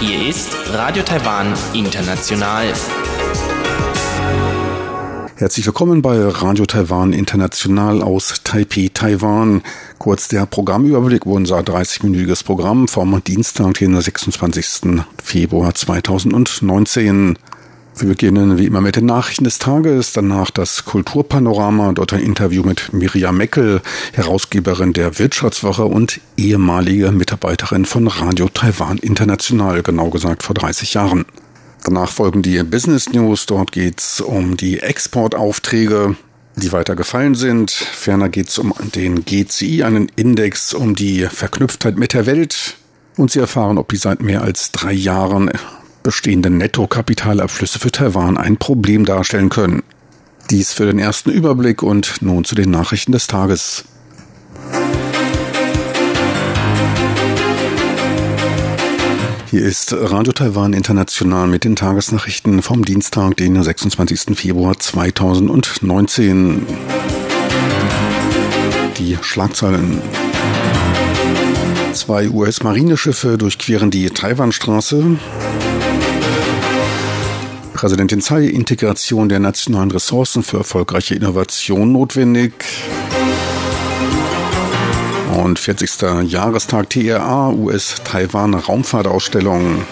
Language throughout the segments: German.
Hier ist Radio Taiwan International. Herzlich willkommen bei Radio Taiwan International aus Taipei, Taiwan. Kurz der Programmüberblick, unser 30-minütiges Programm vom Dienstag, den 26. Februar 2019. Wir beginnen wie immer mit den Nachrichten des Tages, danach das Kulturpanorama, dort ein Interview mit Miriam Meckel, Herausgeberin der Wirtschaftswoche und ehemalige Mitarbeiterin von Radio Taiwan International, genau gesagt vor 30 Jahren. Danach folgen die Business News, dort geht's um die Exportaufträge, die weiter gefallen sind. Ferner geht's um den GCI, einen Index um die Verknüpftheit mit der Welt. Und Sie erfahren, ob die seit mehr als drei Jahren bestehenden Nettokapitalabflüsse für Taiwan ein Problem darstellen können. Dies für den ersten Überblick und nun zu den Nachrichten des Tages. Hier ist Radio Taiwan International mit den Tagesnachrichten vom Dienstag, den 26. Februar 2019. Die Schlagzeilen. Zwei US-Marineschiffe durchqueren die Taiwanstraße. Präsidentin Tsai, Integration der nationalen Ressourcen für erfolgreiche Innovation notwendig. Und 40. Jahrestag TRA, US-Taiwan Raumfahrtausstellung.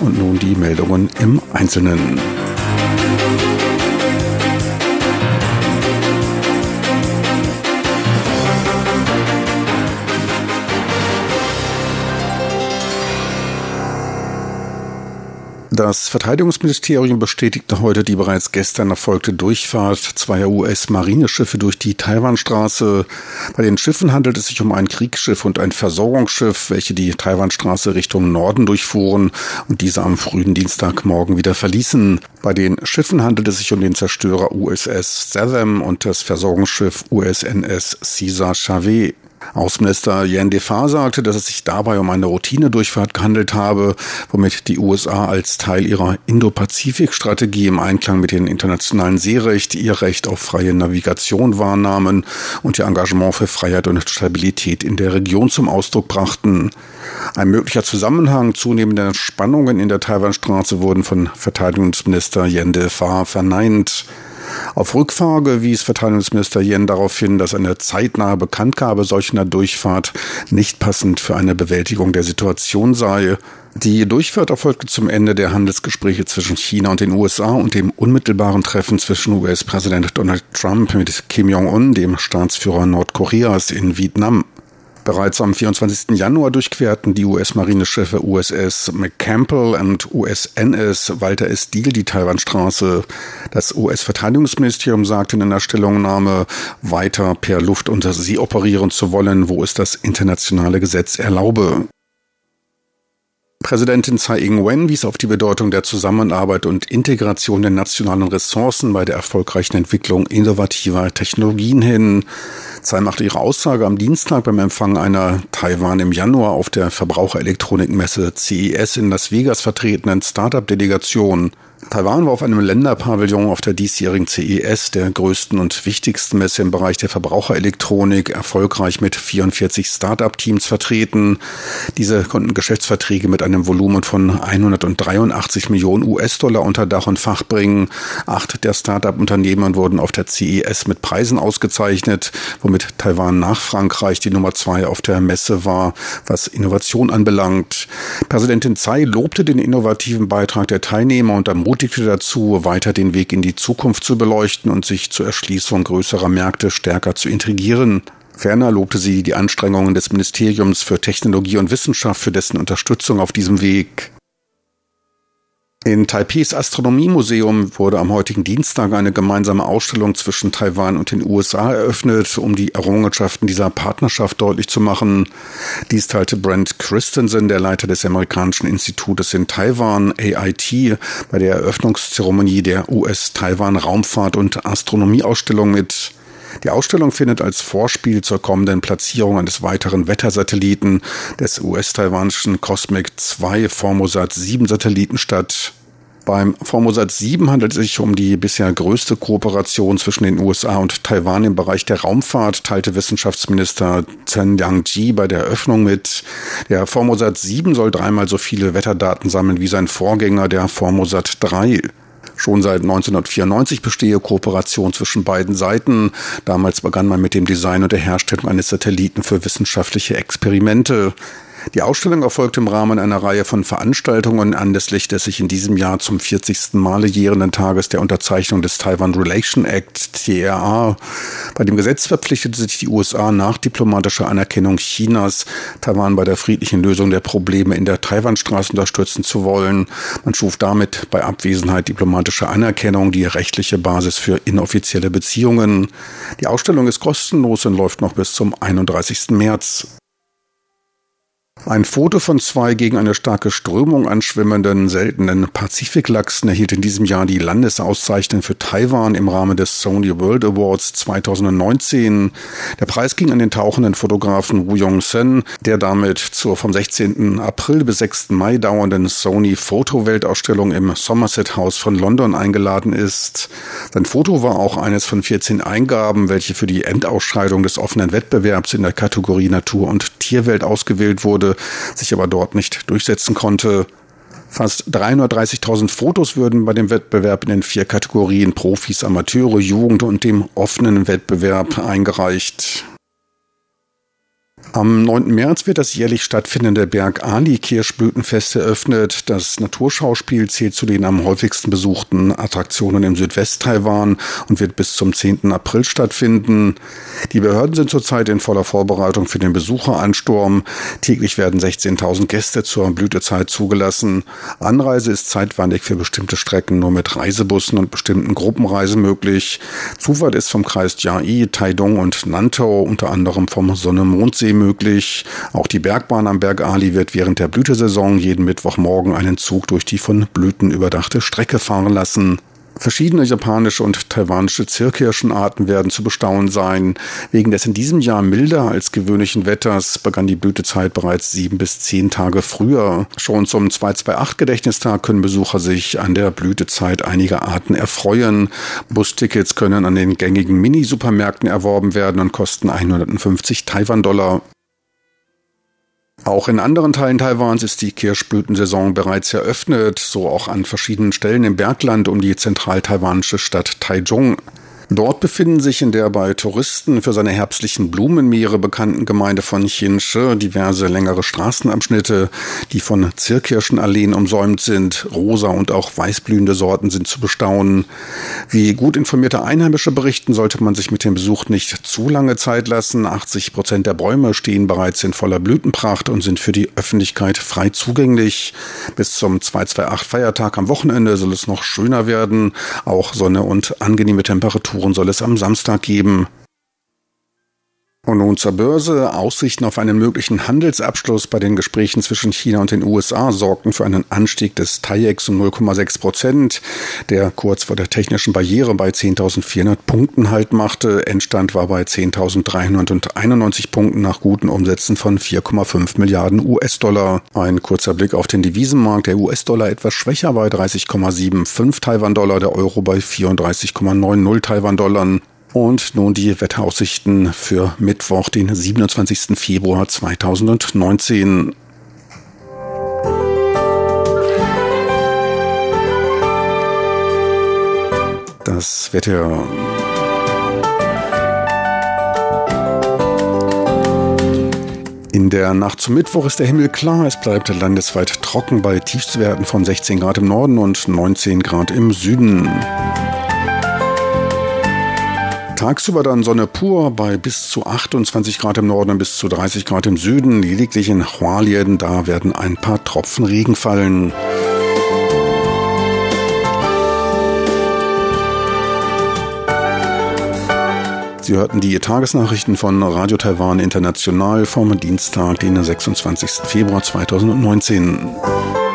Und nun die Meldungen im Einzelnen. Das Verteidigungsministerium bestätigte heute die bereits gestern erfolgte Durchfahrt zweier US-Marineschiffe durch die Taiwanstraße. Bei den Schiffen handelt es sich um ein Kriegsschiff und ein Versorgungsschiff, welche die Taiwanstraße Richtung Norden durchfuhren und diese am frühen Dienstagmorgen wieder verließen. Bei den Schiffen handelt es sich um den Zerstörer USS Southam und das Versorgungsschiff USNS Caesar Chavez. Außenminister Yen Defa sagte, dass es sich dabei um eine Routinedurchfahrt gehandelt habe, womit die USA als Teil ihrer Indo-Pazifik-Strategie im Einklang mit dem internationalen Seerecht ihr Recht auf freie Navigation wahrnahmen und ihr Engagement für Freiheit und Stabilität in der Region zum Ausdruck brachten. Ein möglicher Zusammenhang zunehmender Spannungen in der Taiwanstraße wurden von Verteidigungsminister Yen Defa verneint. Auf Rückfrage wies Verteidigungsminister Yen darauf hin, dass eine zeitnahe Bekanntgabe solcher Durchfahrt nicht passend für eine Bewältigung der Situation sei. Die Durchfahrt erfolgte zum Ende der Handelsgespräche zwischen China und den USA und dem unmittelbaren Treffen zwischen US-Präsident Donald Trump mit Kim Jong-un, dem Staatsführer Nordkoreas, in Vietnam. Bereits am 24. Januar durchquerten die US-Marineschiffe USS McCampbell und USNS Walter S. Deal die Taiwanstraße. Das US-Verteidigungsministerium sagte in einer Stellungnahme, weiter per Luft unter See operieren zu wollen, wo es das internationale Gesetz erlaube. Präsidentin Tsai Ing-wen wies auf die Bedeutung der Zusammenarbeit und Integration der nationalen Ressourcen bei der erfolgreichen Entwicklung innovativer Technologien hin. Tsai machte ihre Aussage am Dienstag beim Empfang einer Taiwan im Januar auf der Verbraucherelektronikmesse CES in Las Vegas vertretenen Startup-Delegation. Taiwan war auf einem Länderpavillon auf der diesjährigen CES, der größten und wichtigsten Messe im Bereich der Verbraucherelektronik, erfolgreich mit 44 Start-up-Teams vertreten. Diese konnten Geschäftsverträge mit einem Volumen von 183 Millionen US-Dollar unter Dach und Fach bringen. Acht der Start-up-Unternehmen wurden auf der CES mit Preisen ausgezeichnet, womit Taiwan nach Frankreich die Nummer zwei auf der Messe war, was Innovation anbelangt. Präsidentin Tsai lobte den innovativen Beitrag der Teilnehmer und ermutigte dazu, weiter den Weg in die Zukunft zu beleuchten und sich zur Erschließung größerer Märkte stärker zu integrieren. Ferner lobte sie die Anstrengungen des Ministeriums für Technologie und Wissenschaft für dessen Unterstützung auf diesem Weg. In Taipehs Astronomiemuseum wurde am heutigen Dienstag eine gemeinsame Ausstellung zwischen Taiwan und den USA eröffnet, um die Errungenschaften dieser Partnerschaft deutlich zu machen. Dies teilte Brent Christensen, der Leiter des amerikanischen Institutes in Taiwan, AIT, bei der Eröffnungszeremonie der US-Taiwan Raumfahrt- und Astronomieausstellung mit. Die Ausstellung findet als Vorspiel zur kommenden Platzierung eines weiteren Wettersatelliten des US-taiwanischen Cosmic 2 Formosat 7 Satelliten statt. Beim Formosat 7 handelt es sich um die bisher größte Kooperation zwischen den USA und Taiwan im Bereich der Raumfahrt, teilte Wissenschaftsminister Chen Yang-ji bei der Eröffnung mit. Der Formosat 7 soll dreimal so viele Wetterdaten sammeln wie sein Vorgänger, der Formosat 3. Schon seit 1994 bestehe Kooperation zwischen beiden Seiten. Damals begann man mit dem Design und der Herstellung eines Satelliten für wissenschaftliche Experimente. Die Ausstellung erfolgt im Rahmen einer Reihe von Veranstaltungen anlässlich des sich in diesem Jahr zum 40. Male jährenden Tages der Unterzeichnung des Taiwan Relation Act TRA. Bei dem Gesetz verpflichtete sich die USA nach diplomatischer Anerkennung Chinas, Taiwan bei der friedlichen Lösung der Probleme in der Taiwanstraße unterstützen zu wollen. Man schuf damit bei Abwesenheit diplomatischer Anerkennung die rechtliche Basis für inoffizielle Beziehungen. Die Ausstellung ist kostenlos und läuft noch bis zum 31. März. Ein Foto von zwei gegen eine starke Strömung anschwimmenden seltenen Pazifiklachsen erhielt in diesem Jahr die Landesauszeichnung für Taiwan im Rahmen des Sony World Awards 2019. Der Preis ging an den tauchenden Fotografen Wu Yong-sen, der damit zur vom 16. April bis 6. Mai dauernden Sony Foto-Weltausstellung im Somerset House von London eingeladen ist. Sein Foto war auch eines von 14 Eingaben, welche für die Endausscheidung des offenen Wettbewerbs in der Kategorie Natur- und Tierwelt ausgewählt wurde wurde, sich aber dort nicht durchsetzen konnte. Fast 330.000 Fotos würden bei dem Wettbewerb in den vier Kategorien Profis, Amateure, Jugend und dem offenen Wettbewerb eingereicht. Am 9. März wird das jährlich stattfindende Berg Ali Kirschblütenfest eröffnet. Das Naturschauspiel zählt zu den am häufigsten besuchten Attraktionen im Südwest-Taiwan und wird bis zum 10. April stattfinden. Die Behörden sind zurzeit in voller Vorbereitung für den Besucheransturm. Täglich werden 16.000 Gäste zur Blütezeit zugelassen. Anreise ist zeitweilig für bestimmte Strecken nur mit Reisebussen und bestimmten Gruppenreisen möglich. Zufahrt ist vom Kreis Jiai, Taidong und Nantau, unter anderem vom Sonne-Mondsee möglich. Auch die Bergbahn am Berg Ali wird während der Blütesaison jeden Mittwochmorgen einen Zug durch die von Blüten überdachte Strecke fahren lassen. Verschiedene japanische und taiwanische Zierkirschenarten werden zu bestaunen sein. Wegen des in diesem Jahr milder als gewöhnlichen Wetters begann die Blütezeit bereits sieben bis zehn Tage früher. Schon zum 228-Gedächtnistag können Besucher sich an der Blütezeit einiger Arten erfreuen. Bustickets können an den gängigen Mini-Supermärkten erworben werden und kosten 150 Taiwan-Dollar. Auch in anderen Teilen Taiwans ist die Kirschblütensaison bereits eröffnet, so auch an verschiedenen Stellen im Bergland um die zentral-taiwanische Stadt Taichung. Dort befinden sich in der bei Touristen für seine herbstlichen Blumenmeere bekannten Gemeinde von Chinsche diverse längere Straßenabschnitte, die von Zierkirschenalleen umsäumt sind. Rosa und auch weißblühende Sorten sind zu bestaunen. Wie gut informierte Einheimische berichten, sollte man sich mit dem Besuch nicht zu lange Zeit lassen. 80 Prozent der Bäume stehen bereits in voller Blütenpracht und sind für die Öffentlichkeit frei zugänglich. Bis zum 228 Feiertag am Wochenende soll es noch schöner werden. Auch Sonne und angenehme Temperaturen Temperaturen soll es am Samstag geben. Und nun zur Börse. Aussichten auf einen möglichen Handelsabschluss bei den Gesprächen zwischen China und den USA sorgten für einen Anstieg des TAIEX um 0,6 Prozent, der kurz vor der technischen Barriere bei 10.400 Punkten Halt machte. Endstand war bei 10.391 Punkten nach guten Umsätzen von 4,5 Milliarden US-Dollar. Ein kurzer Blick auf den Devisenmarkt. Der US-Dollar etwas schwächer bei 30,75 Taiwan-Dollar, der Euro bei 34,90 Taiwan-Dollar. Und nun die Wetteraussichten für Mittwoch, den 27. Februar 2019. Das Wetter. In der Nacht zum Mittwoch ist der Himmel klar. Es bleibt landesweit trocken bei Tiefstwerten von 16 Grad im Norden und 19 Grad im Süden. Tagsüber dann Sonne pur bei bis zu 28 Grad im Norden und bis zu 30 Grad im Süden. Lediglich in Hualien, da werden ein paar Tropfen Regen fallen. Sie hörten die Tagesnachrichten von Radio Taiwan International vom Dienstag, den 26. Februar 2019.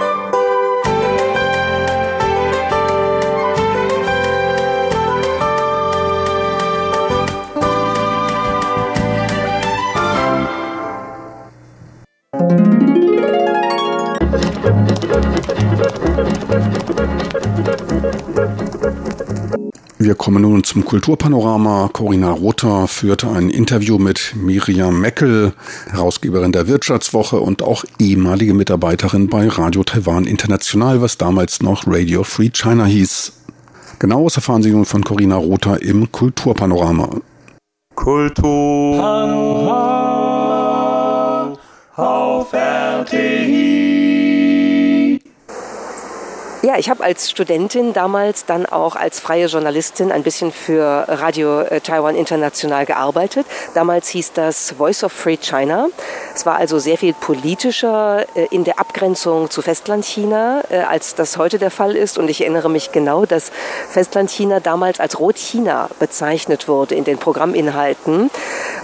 Wir kommen nun zum Kulturpanorama. Corinna Rother führte ein Interview mit Miriam Meckel, Herausgeberin der Wirtschaftswoche und auch ehemalige Mitarbeiterin bei Radio Taiwan International, was damals noch Radio Free China hieß. Genaues erfahren Sie nun von Corinna Rother im Kulturpanorama. Kulturpanorama auf RTI. Ja, ich habe als Studentin damals dann auch als freie Journalistin ein bisschen für Radio äh, Taiwan International gearbeitet. Damals hieß das Voice of Free China. Es war also sehr viel politischer äh, in der Abgrenzung zu Festlandchina, äh, als das heute der Fall ist. Und ich erinnere mich genau, dass Festlandchina damals als Rotchina bezeichnet wurde in den Programminhalten.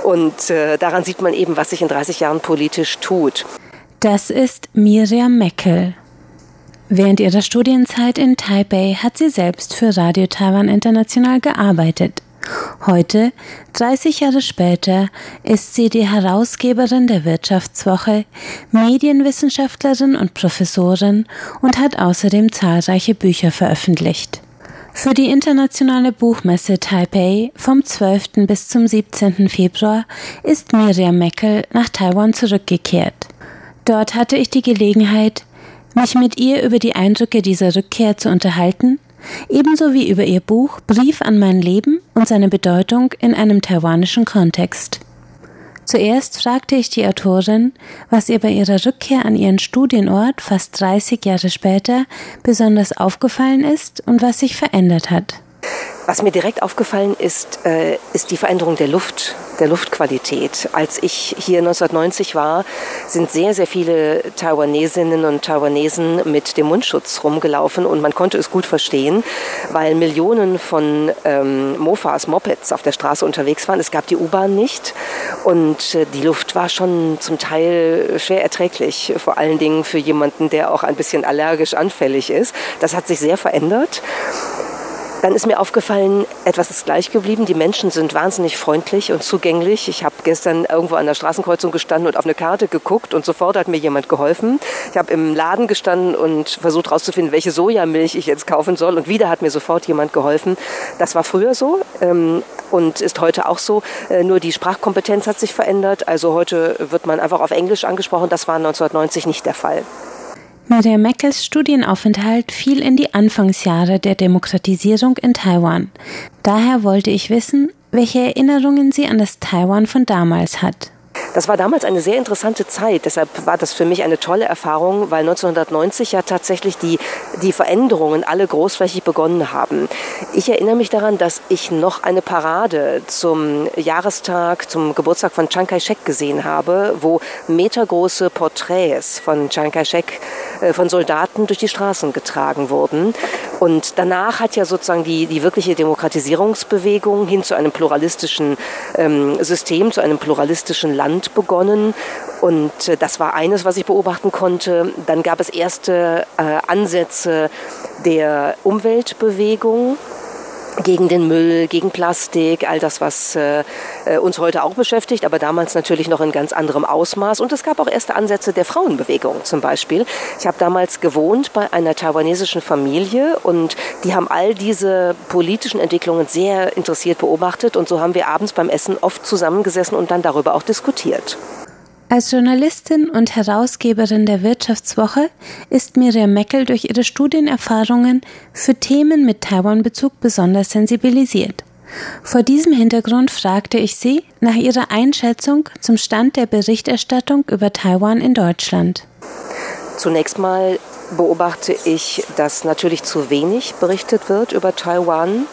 Und daran sieht man eben, was sich in 30 Jahren politisch tut. Das ist Miriam Meckel. Während ihrer Studienzeit in Taipei hat sie selbst für Radio Taiwan International gearbeitet. Heute, 30 Jahre später, ist sie die Herausgeberin der Wirtschaftswoche, Medienwissenschaftlerin und Professorin und hat außerdem zahlreiche Bücher veröffentlicht. Für die internationale Buchmesse Taipei vom 12. bis zum 17. Februar ist Miriam Meckel nach Taiwan zurückgekehrt. Dort hatte ich die Gelegenheit, mich mit ihr über die Eindrücke dieser Rückkehr zu unterhalten, ebenso wie über ihr Buch Brief an mein Leben und seine Bedeutung in einem taiwanischen Kontext. Zuerst fragte ich die Autorin, was ihr bei ihrer Rückkehr an ihren Studienort fast 30 Jahre später besonders aufgefallen ist und was sich verändert hat. Was mir direkt aufgefallen ist, äh, ist die Veränderung der Luft, der Luftqualität. Als ich hier 1990 war, sind sehr, sehr viele Taiwanesinnen und Taiwanesen mit dem Mundschutz rumgelaufen und man konnte es gut verstehen, weil Millionen von ähm, Mofas, Mopeds auf der Straße unterwegs waren. Es gab die U-Bahn nicht und äh, die Luft war schon zum Teil schwer erträglich, vor allen Dingen für jemanden, der auch ein bisschen allergisch anfällig ist. Das hat sich sehr verändert. Dann ist mir aufgefallen, etwas ist gleich geblieben. Die Menschen sind wahnsinnig freundlich und zugänglich. Ich habe gestern irgendwo an der Straßenkreuzung gestanden und auf eine Karte geguckt und sofort hat mir jemand geholfen. Ich habe im Laden gestanden und versucht herauszufinden, welche Sojamilch ich jetzt kaufen soll. Und wieder hat mir sofort jemand geholfen. Das war früher so ähm, und ist heute auch so. Äh, nur die Sprachkompetenz hat sich verändert. Also heute wird man einfach auf Englisch angesprochen. Das war 1990 nicht der Fall. Miriam Meckels Studienaufenthalt fiel in die Anfangsjahre der Demokratisierung in Taiwan. Daher wollte ich wissen, welche Erinnerungen sie an das Taiwan von damals hat. Das war damals eine sehr interessante Zeit. Deshalb war das für mich eine tolle Erfahrung, weil 1990 ja tatsächlich die, die Veränderungen alle großflächig begonnen haben. Ich erinnere mich daran, dass ich noch eine Parade zum Jahrestag, zum Geburtstag von Chiang Kai-shek gesehen habe, wo metergroße Porträts von Chiang Kai-shek von Soldaten durch die Straßen getragen wurden. Und danach hat ja sozusagen die, die wirkliche Demokratisierungsbewegung hin zu einem pluralistischen ähm, System, zu einem pluralistischen Land begonnen. Und äh, das war eines, was ich beobachten konnte. Dann gab es erste äh, Ansätze der Umweltbewegung gegen den Müll, gegen Plastik, all das, was äh, äh, uns heute auch beschäftigt, aber damals natürlich noch in ganz anderem Ausmaß. Und es gab auch erste Ansätze der Frauenbewegung zum Beispiel. Ich habe damals gewohnt bei einer taiwanesischen Familie und die haben all diese politischen Entwicklungen sehr interessiert beobachtet und so haben wir abends beim Essen oft zusammengesessen und dann darüber auch diskutiert. Als Journalistin und Herausgeberin der Wirtschaftswoche ist Miriam Meckel durch ihre Studienerfahrungen für Themen mit Taiwan-Bezug besonders sensibilisiert. Vor diesem Hintergrund fragte ich sie nach ihrer Einschätzung zum Stand der Berichterstattung über Taiwan in Deutschland. Zunächst mal beobachte ich, dass natürlich zu wenig berichtet wird über Taiwan.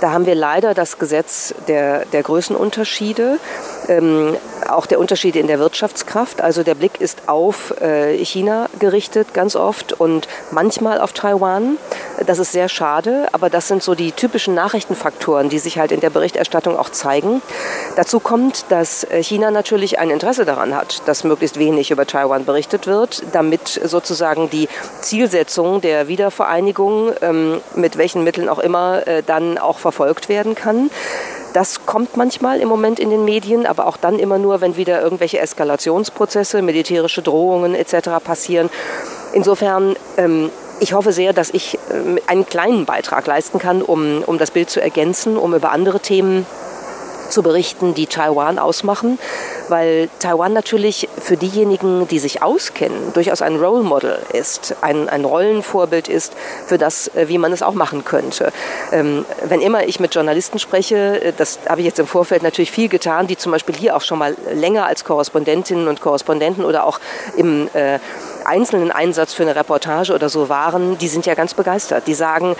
Da haben wir leider das Gesetz der, der Größenunterschiede ähm, auch der Unterschiede in der Wirtschaftskraft. Also der Blick ist auf äh, China gerichtet ganz oft und manchmal auf Taiwan. Das ist sehr schade, aber das sind so die typischen Nachrichtenfaktoren, die sich halt in der Berichterstattung auch zeigen. Dazu kommt, dass äh, China natürlich ein Interesse daran hat, dass möglichst wenig über Taiwan berichtet wird, damit sozusagen die Zielsetzung der Wiedervereinigung ähm, mit welchen Mitteln auch immer äh, dann auch verfolgt werden kann. Das kommt manchmal im Moment in den Medien, aber auch dann immer nur, wenn wieder irgendwelche Eskalationsprozesse, militärische Drohungen etc. passieren. Insofern ähm, ich hoffe sehr, dass ich äh, einen kleinen Beitrag leisten kann, um, um das Bild zu ergänzen, um über andere Themen zu berichten, die Taiwan ausmachen, weil Taiwan natürlich für diejenigen, die sich auskennen, durchaus ein Role Model ist, ein, ein Rollenvorbild ist für das, äh, wie man es auch machen könnte. Ähm, wenn immer ich mit Journalisten spreche, äh, das habe ich jetzt im Vorfeld natürlich viel getan, die zum Beispiel hier auch schon mal länger als Korrespondentinnen und Korrespondenten oder auch im äh, einzelnen Einsatz für eine Reportage oder so waren, die sind ja ganz begeistert. Die sagen,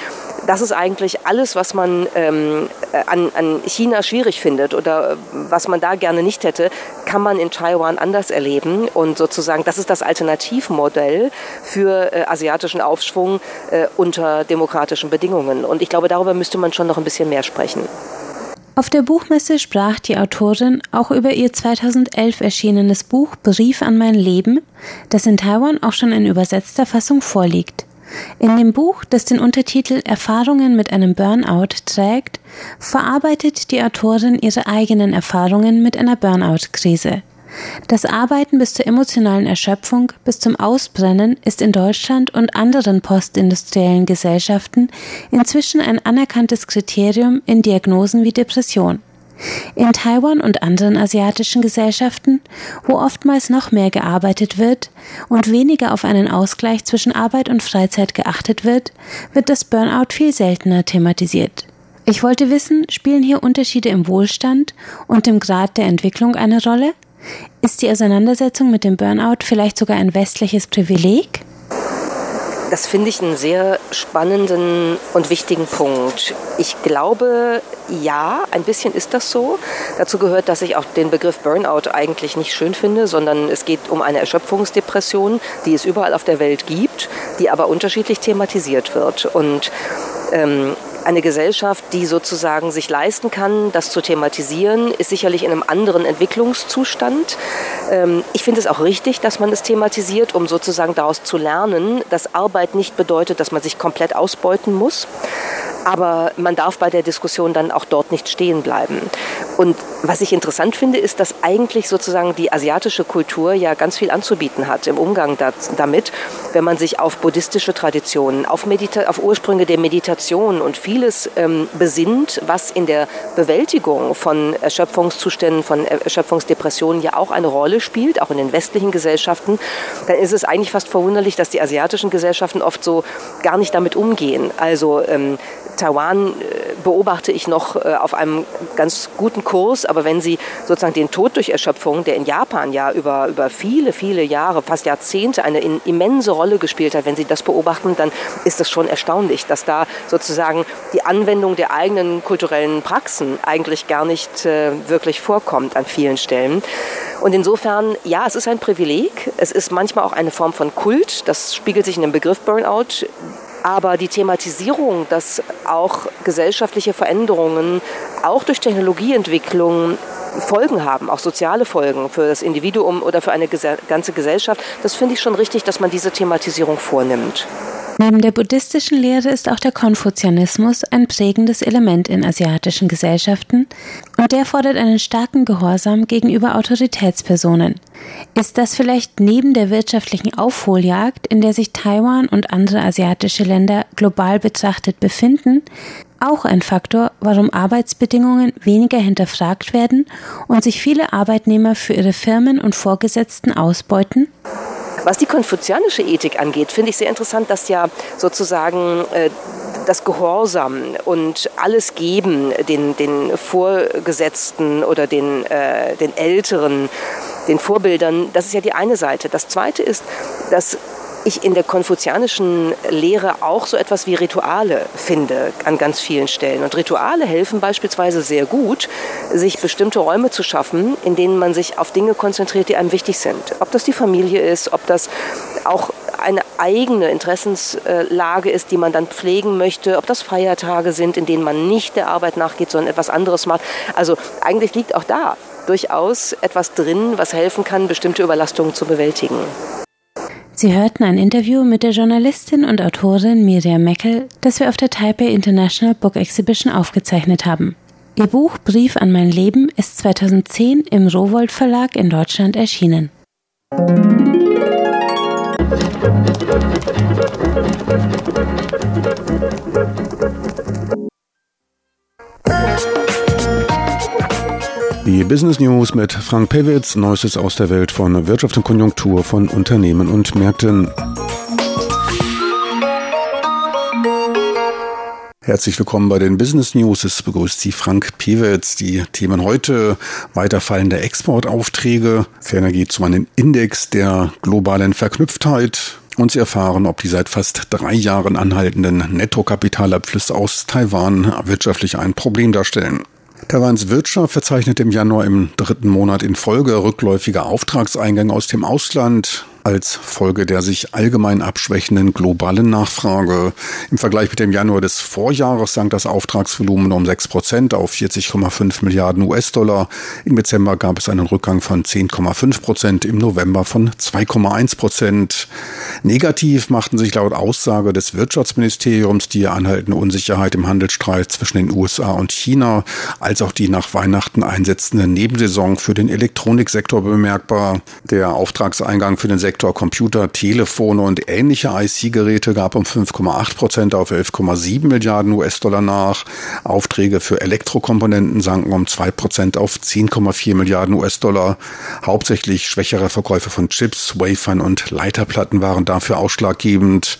das ist eigentlich alles, was man ähm, an, an China schwierig findet oder was man da gerne nicht hätte, kann man in Taiwan anders erleben. Und sozusagen, das ist das Alternativmodell für äh, asiatischen Aufschwung äh, unter demokratischen Bedingungen. Und ich glaube, darüber müsste man schon noch ein bisschen mehr sprechen. Auf der Buchmesse sprach die Autorin auch über ihr 2011 erschienenes Buch Brief an mein Leben, das in Taiwan auch schon in übersetzter Fassung vorliegt. In dem Buch, das den Untertitel Erfahrungen mit einem Burnout trägt, verarbeitet die Autorin ihre eigenen Erfahrungen mit einer Burnout-Krise. Das Arbeiten bis zur emotionalen Erschöpfung, bis zum Ausbrennen ist in Deutschland und anderen postindustriellen Gesellschaften inzwischen ein anerkanntes Kriterium in Diagnosen wie Depression. In Taiwan und anderen asiatischen Gesellschaften, wo oftmals noch mehr gearbeitet wird und weniger auf einen Ausgleich zwischen Arbeit und Freizeit geachtet wird, wird das Burnout viel seltener thematisiert. Ich wollte wissen, spielen hier Unterschiede im Wohlstand und dem Grad der Entwicklung eine Rolle? Ist die Auseinandersetzung mit dem Burnout vielleicht sogar ein westliches Privileg? Das finde ich einen sehr spannenden und wichtigen Punkt. Ich glaube, ja, ein bisschen ist das so. Dazu gehört, dass ich auch den Begriff Burnout eigentlich nicht schön finde, sondern es geht um eine Erschöpfungsdepression, die es überall auf der Welt gibt, die aber unterschiedlich thematisiert wird. Und ähm, eine Gesellschaft, die sozusagen sich leisten kann, das zu thematisieren, ist sicherlich in einem anderen Entwicklungszustand. Ähm, ich finde es auch richtig, dass man es thematisiert, um sozusagen daraus zu lernen, dass Arbeit nicht bedeutet, dass man sich komplett ausbeuten muss. Aber man darf bei der Diskussion dann auch dort nicht stehen bleiben. Und was ich interessant finde, ist, dass eigentlich sozusagen die asiatische Kultur ja ganz viel anzubieten hat im Umgang damit, wenn man sich auf buddhistische Traditionen, auf, Medita auf Ursprünge der Meditation und vieles ähm, besinnt, was in der Bewältigung von Erschöpfungszuständen, von Erschöpfungsdepressionen ja auch eine Rolle spielt, auch in den westlichen Gesellschaften, dann ist es eigentlich fast verwunderlich, dass die asiatischen Gesellschaften oft so gar nicht damit umgehen. Also ähm, Taiwan äh, beobachte ich noch äh, auf einem ganz guten Kurs, aber wenn Sie sozusagen den Tod durch Erschöpfung, der in Japan ja über, über viele, viele Jahre, fast Jahrzehnte eine immense Rolle gespielt hat, wenn Sie das beobachten, dann ist es schon erstaunlich, dass da sozusagen die Anwendung der eigenen kulturellen Praxen eigentlich gar nicht äh, wirklich vorkommt an vielen Stellen. Und insofern, ja, es ist ein Privileg. Es ist manchmal auch eine Form von Kult. Das spiegelt sich in dem Begriff Burnout aber die Thematisierung, dass auch gesellschaftliche Veränderungen, auch durch Technologieentwicklung, Folgen haben, auch soziale Folgen für das Individuum oder für eine ganze Gesellschaft, das finde ich schon richtig, dass man diese Thematisierung vornimmt. Neben der buddhistischen Lehre ist auch der Konfuzianismus ein prägendes Element in asiatischen Gesellschaften und der fordert einen starken Gehorsam gegenüber Autoritätspersonen. Ist das vielleicht neben der wirtschaftlichen Aufholjagd, in der sich Taiwan und andere asiatische Länder global betrachtet befinden, auch ein Faktor, warum Arbeitsbedingungen weniger hinterfragt werden und sich viele Arbeitnehmer für ihre Firmen und Vorgesetzten ausbeuten? Was die konfuzianische Ethik angeht, finde ich sehr interessant, dass ja sozusagen äh, das Gehorsam und alles geben den, den Vorgesetzten oder den, äh, den Älteren, den Vorbildern, das ist ja die eine Seite. Das zweite ist, dass ich in der konfuzianischen Lehre auch so etwas wie Rituale finde an ganz vielen Stellen. Und Rituale helfen beispielsweise sehr gut, sich bestimmte Räume zu schaffen, in denen man sich auf Dinge konzentriert, die einem wichtig sind. Ob das die Familie ist, ob das auch eine eigene Interessenslage ist, die man dann pflegen möchte, ob das Feiertage sind, in denen man nicht der Arbeit nachgeht, sondern etwas anderes macht. Also eigentlich liegt auch da durchaus etwas drin, was helfen kann, bestimmte Überlastungen zu bewältigen. Sie hörten ein Interview mit der Journalistin und Autorin Miriam Meckel, das wir auf der Taipei International Book Exhibition aufgezeichnet haben. Ihr Buch Brief an mein Leben ist 2010 im Rowold Verlag in Deutschland erschienen. Musik Die Business News mit Frank Pewitz, Neuestes aus der Welt von Wirtschaft und Konjunktur von Unternehmen und Märkten. Herzlich willkommen bei den Business News. Es begrüßt Sie Frank Pewitz. Die Themen heute weiterfallende Exportaufträge. Ferner geht es um einen Index der globalen Verknüpftheit. Und Sie erfahren, ob die seit fast drei Jahren anhaltenden Nettokapitalabflüsse aus Taiwan wirtschaftlich ein Problem darstellen. Taiwans Wirtschaft verzeichnet im Januar im dritten Monat in Folge rückläufige Auftragseingänge aus dem Ausland als Folge der sich allgemein abschwächenden globalen Nachfrage. Im Vergleich mit dem Januar des Vorjahres sank das Auftragsvolumen um 6 Prozent auf 40,5 Milliarden US-Dollar. Im Dezember gab es einen Rückgang von 10,5 Prozent, im November von 2,1 Prozent. Negativ machten sich laut Aussage des Wirtschaftsministeriums die anhaltende Unsicherheit im Handelsstreit zwischen den USA und China, als auch die nach Weihnachten einsetzende Nebensaison für den Elektroniksektor bemerkbar. Der Auftragseingang für den Sektor Sektor Computer, Telefone und ähnliche IC-Geräte gab um 5,8 Prozent auf 11,7 Milliarden US-Dollar nach. Aufträge für Elektrokomponenten sanken um 2 Prozent auf 10,4 Milliarden US-Dollar. Hauptsächlich schwächere Verkäufe von Chips, Wafern und Leiterplatten waren dafür ausschlaggebend.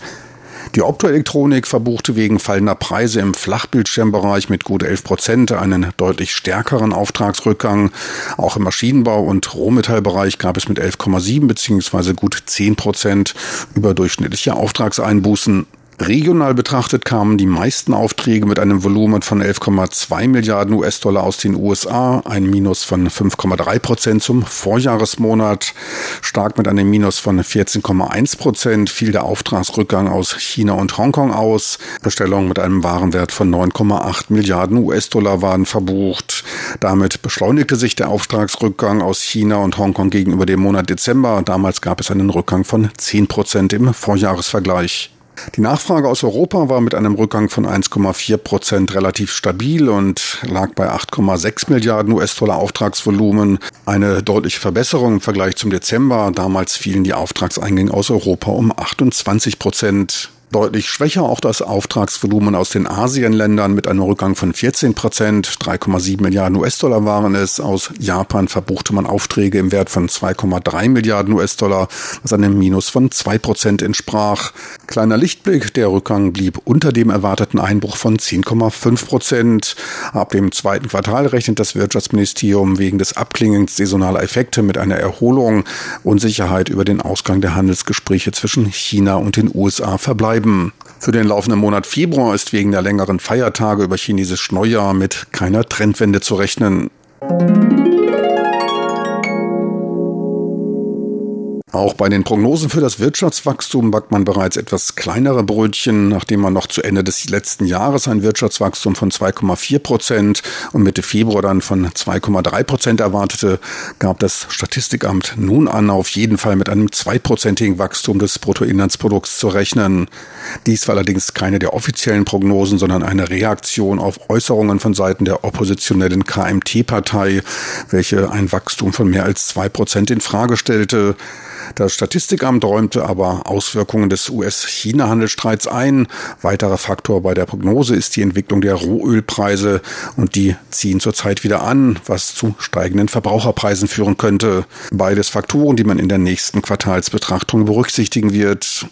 Die Optoelektronik verbuchte wegen fallender Preise im Flachbildschirmbereich mit gut 11 Prozent einen deutlich stärkeren Auftragsrückgang. Auch im Maschinenbau und Rohmetallbereich gab es mit 11,7 bzw. gut 10 Prozent überdurchschnittliche Auftragseinbußen. Regional betrachtet kamen die meisten Aufträge mit einem Volumen von 11,2 Milliarden US-Dollar aus den USA, ein Minus von 5,3 Prozent zum Vorjahresmonat. Stark mit einem Minus von 14,1 Prozent fiel der Auftragsrückgang aus China und Hongkong aus. Bestellungen mit einem Warenwert von 9,8 Milliarden US-Dollar waren verbucht. Damit beschleunigte sich der Auftragsrückgang aus China und Hongkong gegenüber dem Monat Dezember. Damals gab es einen Rückgang von 10 Prozent im Vorjahresvergleich. Die Nachfrage aus Europa war mit einem Rückgang von 1,4 Prozent relativ stabil und lag bei 8,6 Milliarden US-Dollar Auftragsvolumen. Eine deutliche Verbesserung im Vergleich zum Dezember. Damals fielen die Auftragseingänge aus Europa um 28 Prozent. Deutlich schwächer auch das Auftragsvolumen aus den Asienländern mit einem Rückgang von 14 Prozent. 3,7 Milliarden US-Dollar waren es. Aus Japan verbuchte man Aufträge im Wert von 2,3 Milliarden US-Dollar, was einem Minus von 2 Prozent entsprach. Kleiner Lichtblick, der Rückgang blieb unter dem erwarteten Einbruch von 10,5 Prozent. Ab dem zweiten Quartal rechnet das Wirtschaftsministerium wegen des Abklingens saisonaler Effekte mit einer Erholung. Unsicherheit über den Ausgang der Handelsgespräche zwischen China und den USA verbleiben bleiben. Für den laufenden Monat Februar ist wegen der längeren Feiertage über chinesisch Neujahr mit keiner Trendwende zu rechnen. Auch bei den Prognosen für das Wirtschaftswachstum backt man bereits etwas kleinere Brötchen, nachdem man noch zu Ende des letzten Jahres ein Wirtschaftswachstum von 2,4 Prozent und Mitte Februar dann von 2,3 Prozent erwartete, gab das Statistikamt nun an, auf jeden Fall mit einem zweiprozentigen Wachstum des Bruttoinlandsprodukts zu rechnen. Dies war allerdings keine der offiziellen Prognosen, sondern eine Reaktion auf Äußerungen von Seiten der oppositionellen KMT-Partei, welche ein Wachstum von mehr als zwei Prozent in Frage stellte. Das Statistikamt räumte aber Auswirkungen des US-China-Handelsstreits ein. Weiterer Faktor bei der Prognose ist die Entwicklung der Rohölpreise und die ziehen zurzeit wieder an, was zu steigenden Verbraucherpreisen führen könnte. Beides Faktoren, die man in der nächsten Quartalsbetrachtung berücksichtigen wird.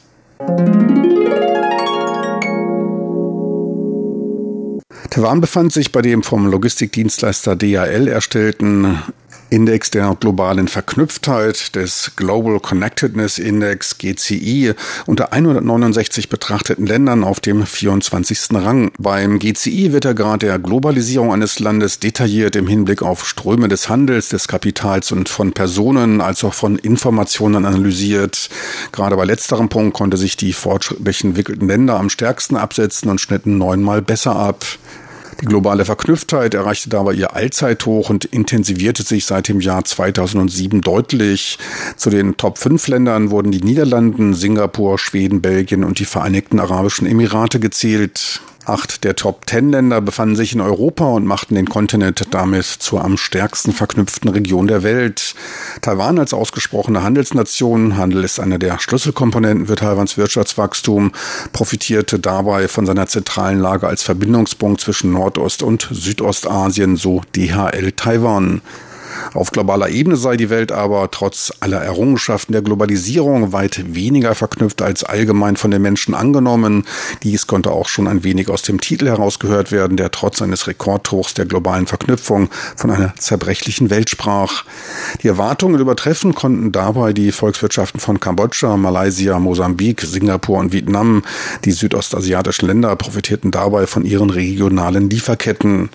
Taiwan befand sich bei dem vom Logistikdienstleister DHL erstellten Index der globalen Verknüpftheit des Global Connectedness Index GCI unter 169 betrachteten Ländern auf dem 24. Rang. Beim GCI wird der Grad der Globalisierung eines Landes detailliert im Hinblick auf Ströme des Handels, des Kapitals und von Personen als auch von Informationen analysiert. Gerade bei letzterem Punkt konnte sich die fortschrittlich entwickelten Länder am stärksten absetzen und schnitten neunmal besser ab. Die globale Verknüpftheit erreichte dabei ihr Allzeithoch und intensivierte sich seit dem Jahr 2007 deutlich. Zu den Top 5 Ländern wurden die Niederlanden, Singapur, Schweden, Belgien und die Vereinigten Arabischen Emirate gezählt. Acht der Top-Ten-Länder befanden sich in Europa und machten den Kontinent damit zur am stärksten verknüpften Region der Welt. Taiwan als ausgesprochene Handelsnation, Handel ist eine der Schlüsselkomponenten für Taiwans Wirtschaftswachstum, profitierte dabei von seiner zentralen Lage als Verbindungspunkt zwischen Nordost- und Südostasien, so DHL Taiwan. Auf globaler Ebene sei die Welt aber trotz aller Errungenschaften der Globalisierung weit weniger verknüpft als allgemein von den Menschen angenommen. Dies konnte auch schon ein wenig aus dem Titel herausgehört werden, der trotz eines Rekordhochs der globalen Verknüpfung von einer zerbrechlichen Welt sprach. Die Erwartungen übertreffen konnten dabei die Volkswirtschaften von Kambodscha, Malaysia, Mosambik, Singapur und Vietnam. Die südostasiatischen Länder profitierten dabei von ihren regionalen Lieferketten.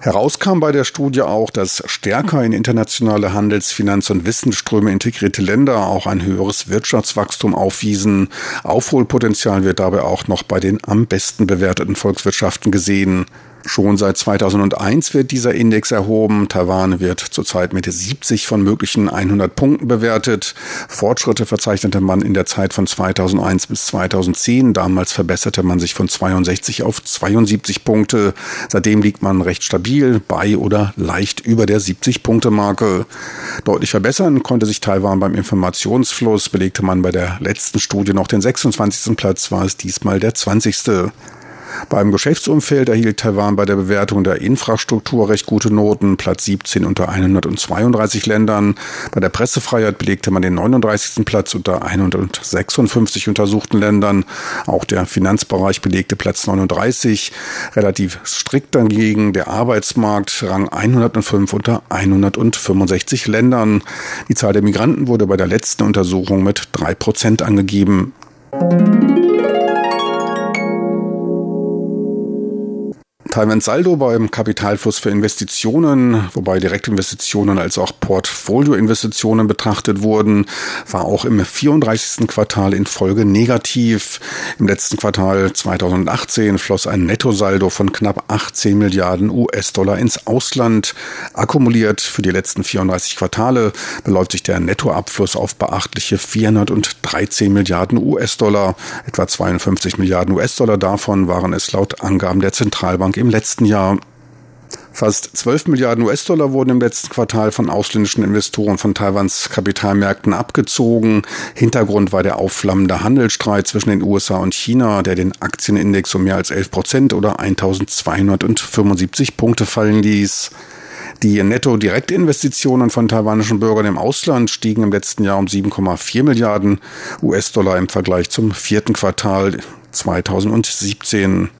Herauskam bei der Studie auch, dass stärker in internationale Handels-, Finanz- und Wissensströme integrierte Länder auch ein höheres Wirtschaftswachstum aufwiesen. Aufholpotenzial wird dabei auch noch bei den am besten bewerteten Volkswirtschaften gesehen. Schon seit 2001 wird dieser Index erhoben. Taiwan wird zurzeit mit 70 von möglichen 100 Punkten bewertet. Fortschritte verzeichnete man in der Zeit von 2001 bis 2010. Damals verbesserte man sich von 62 auf 72 Punkte. Seitdem liegt man recht stabil bei oder leicht über der 70-Punkte-Marke. Deutlich verbessern konnte sich Taiwan beim Informationsfluss. Belegte man bei der letzten Studie noch den 26. Platz, war es diesmal der 20. Beim Geschäftsumfeld erhielt Taiwan bei der Bewertung der Infrastruktur recht gute Noten, Platz 17 unter 132 Ländern. Bei der Pressefreiheit belegte man den 39. Platz unter 156 untersuchten Ländern. Auch der Finanzbereich belegte Platz 39. Relativ strikt dagegen der Arbeitsmarkt, Rang 105 unter 165 Ländern. Die Zahl der Migranten wurde bei der letzten Untersuchung mit drei Prozent angegeben. Taiwans Saldo beim Kapitalfluss für Investitionen, wobei Direktinvestitionen als auch Portfolioinvestitionen betrachtet wurden, war auch im 34. Quartal in Folge negativ. Im letzten Quartal 2018 floss ein Nettosaldo von knapp 18 Milliarden US-Dollar ins Ausland. Akkumuliert für die letzten 34 Quartale beläuft sich der Nettoabfluss auf beachtliche 413 Milliarden US-Dollar. Etwa 52 Milliarden US-Dollar davon waren es laut Angaben der Zentralbank im letzten Jahr. Fast 12 Milliarden US-Dollar wurden im letzten Quartal von ausländischen Investoren von Taiwans Kapitalmärkten abgezogen. Hintergrund war der aufflammende Handelsstreit zwischen den USA und China, der den Aktienindex um mehr als 11 Prozent oder 1275 Punkte fallen ließ. Die Netto-Direktinvestitionen von taiwanischen Bürgern im Ausland stiegen im letzten Jahr um 7,4 Milliarden US-Dollar im Vergleich zum vierten Quartal 2017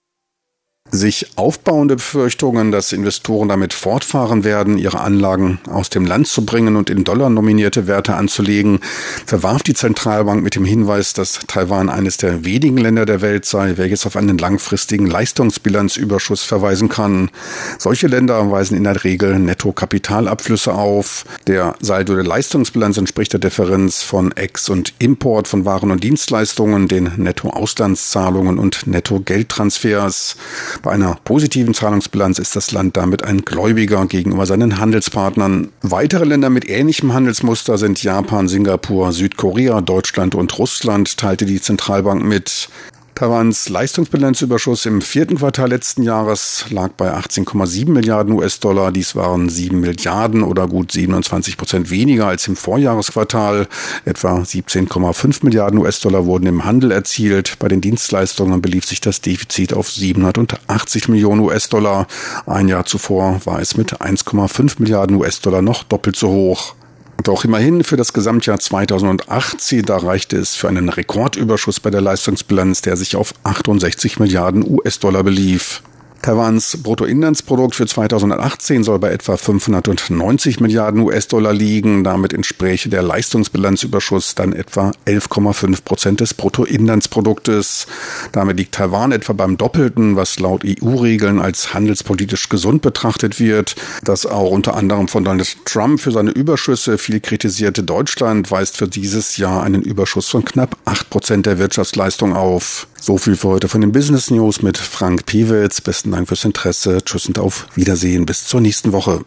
sich aufbauende Befürchtungen, dass Investoren damit fortfahren werden, ihre Anlagen aus dem Land zu bringen und in Dollar nominierte Werte anzulegen, verwarf die Zentralbank mit dem Hinweis, dass Taiwan eines der wenigen Länder der Welt sei, welches auf einen langfristigen Leistungsbilanzüberschuss verweisen kann. Solche Länder weisen in der Regel Netto-Kapitalabflüsse auf. Der Saldo der Leistungsbilanz entspricht der Differenz von Ex- und Import von Waren und Dienstleistungen, den Netto-Auslandszahlungen und Netto-Geldtransfers. Bei einer positiven Zahlungsbilanz ist das Land damit ein Gläubiger gegenüber seinen Handelspartnern. Weitere Länder mit ähnlichem Handelsmuster sind Japan, Singapur, Südkorea, Deutschland und Russland, teilte die Zentralbank mit. Taiwans Leistungsbilanzüberschuss im vierten Quartal letzten Jahres lag bei 18,7 Milliarden US-Dollar. Dies waren 7 Milliarden oder gut 27 Prozent weniger als im Vorjahresquartal. Etwa 17,5 Milliarden US-Dollar wurden im Handel erzielt. Bei den Dienstleistungen belief sich das Defizit auf 780 Millionen US-Dollar. Ein Jahr zuvor war es mit 1,5 Milliarden US-Dollar noch doppelt so hoch. Doch immerhin für das Gesamtjahr 2018, da reichte es für einen Rekordüberschuss bei der Leistungsbilanz, der sich auf 68 Milliarden US-Dollar belief. Taiwans Bruttoinlandsprodukt für 2018 soll bei etwa 590 Milliarden US-Dollar liegen. Damit entspräche der Leistungsbilanzüberschuss dann etwa 11,5 Prozent des Bruttoinlandsproduktes. Damit liegt Taiwan etwa beim Doppelten, was laut EU-Regeln als handelspolitisch gesund betrachtet wird. Das auch unter anderem von Donald Trump für seine Überschüsse viel kritisierte Deutschland weist für dieses Jahr einen Überschuss von knapp 8 Prozent der Wirtschaftsleistung auf. So viel für heute von den Business News mit Frank Piewitz. Besten Dank fürs Interesse. Tschüss und auf Wiedersehen. Bis zur nächsten Woche.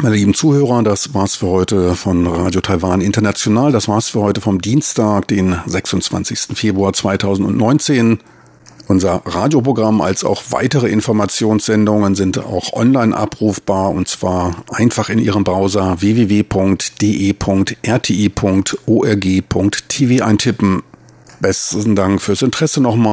Meine lieben Zuhörer, das war's für heute von Radio Taiwan International. Das war's für heute vom Dienstag, den 26. Februar 2019. Unser Radioprogramm als auch weitere Informationssendungen sind auch online abrufbar und zwar einfach in Ihrem Browser www.de.rti.org.tv eintippen. Besten Dank fürs Interesse nochmal.